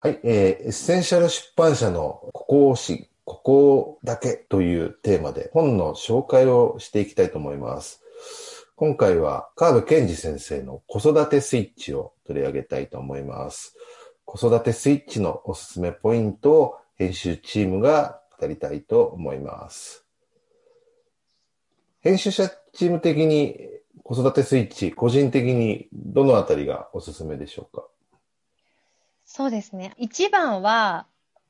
はい、えー、エッセンシャル出版社のここをし、ここだけというテーマで本の紹介をしていきたいと思います。今回は川辺健二先生の子育てスイッチを取り上げたいと思います。子育てスイッチのおすすめポイントを編集チームが語りたいと思います。編集者チーム的に子育てスイッチ、個人的にどのあたりがおすすめでしょうか？そうですね。一番は、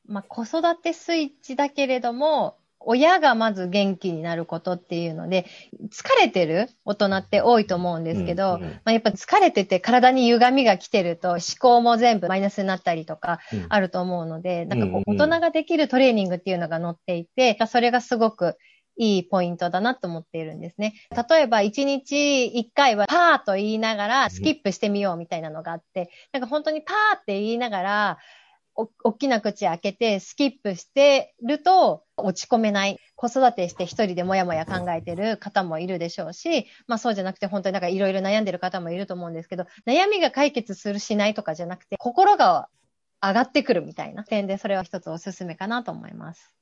まあ、子育てスイッチだけれども、親がまず元気になることっていうので、疲れてる大人って多いと思うんですけど、うんうん、まあ、やっぱ疲れてて体に歪みが来てると思考も全部マイナスになったりとかあると思うので、うん、なんかこう大人ができるトレーニングっていうのが載っていて、それがすごくいいポイントだなと思っているんですね。例えば、1日1回はパーと言いながらスキップしてみようみたいなのがあって、なんか本当にパーって言いながら、大きな口開けてスキップしてると落ち込めない。子育てして一人でもやもや考えてる方もいるでしょうし、まあそうじゃなくて本当になんかいろいろ悩んでる方もいると思うんですけど、悩みが解決するしないとかじゃなくて、心が上がってくるみたいな点で、それは一つおすすめかなと思います。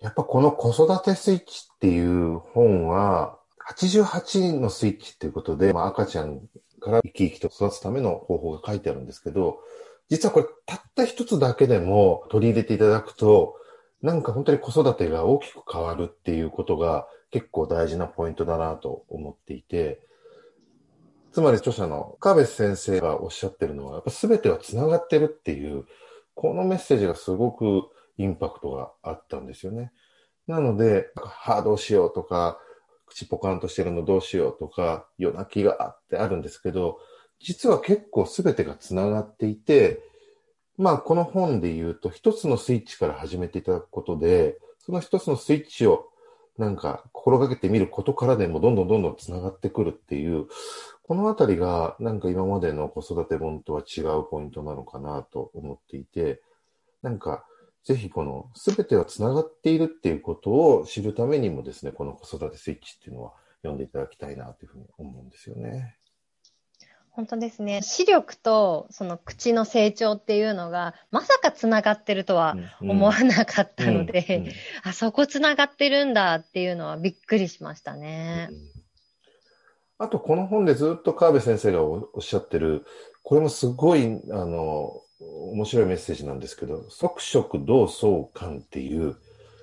やっぱこの子育てスイッチっていう本は、88のスイッチっていうことで、まあ、赤ちゃんから生き生きと育つための方法が書いてあるんですけど、実はこれたった一つだけでも取り入れていただくと、なんか本当に子育てが大きく変わるっていうことが結構大事なポイントだなと思っていて、つまり著者の川辺先生がおっしゃってるのは、やっぱ全ては繋がってるっていう、このメッセージがすごくインパクトがあったんですよね。なので、はあ、どうしようとか、口ポカンとしてるのどうしようとか、夜泣きがあってあるんですけど、実は結構全てが繋がっていて、まあこの本で言うと一つのスイッチから始めていただくことで、その一つのスイッチをなんか心がけてみることからでもどんどんどんどん繋がってくるっていう、このあたりがなんか今までの子育て本とは違うポイントなのかなと思っていて、なんかぜひこの全ては繋がっているっていうことを知るためにもですね、この子育てスイッチっていうのは読んでいただきたいなというふうに思うんですよね。本当ですね。視力とその口の成長っていうのが、まさか繋がってるとは思わなかったので、うんうんうん、あそこ繋がってるんだっていうのはびっくりしましたね。あと、この本でずっと川辺先生がおっしゃってる、これもすごい、あの、面白いメッセージなんですけど、即食同相感っていう、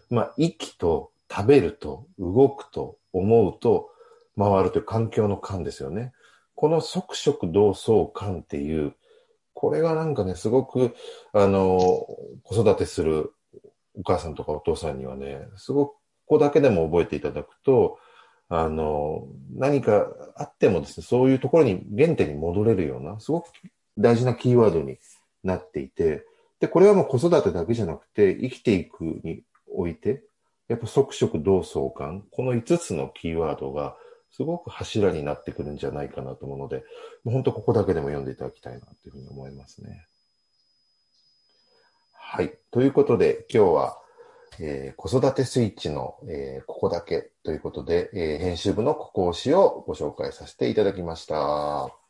まあ、息と食べると動くと思うと回るという環境の感ですよね。この即食同相感っていう、これがなんかね、すごく、あの、子育てするお母さんとかお父さんにはね、すごくここだけでも覚えていただくと、あの、何かあってもですね、そういうところに原点に戻れるような、すごく大事なキーワードになっていて、で、これはもう子育てだけじゃなくて、生きていくにおいて、やっぱ即食同相関、この5つのキーワードがすごく柱になってくるんじゃないかなと思うので、もう本当ここだけでも読んでいただきたいなというふうに思いますね。はい。ということで、今日は、えー、子育てスイッチの、えー、ここだけということで、えー、編集部の講師をご紹介させていただきました。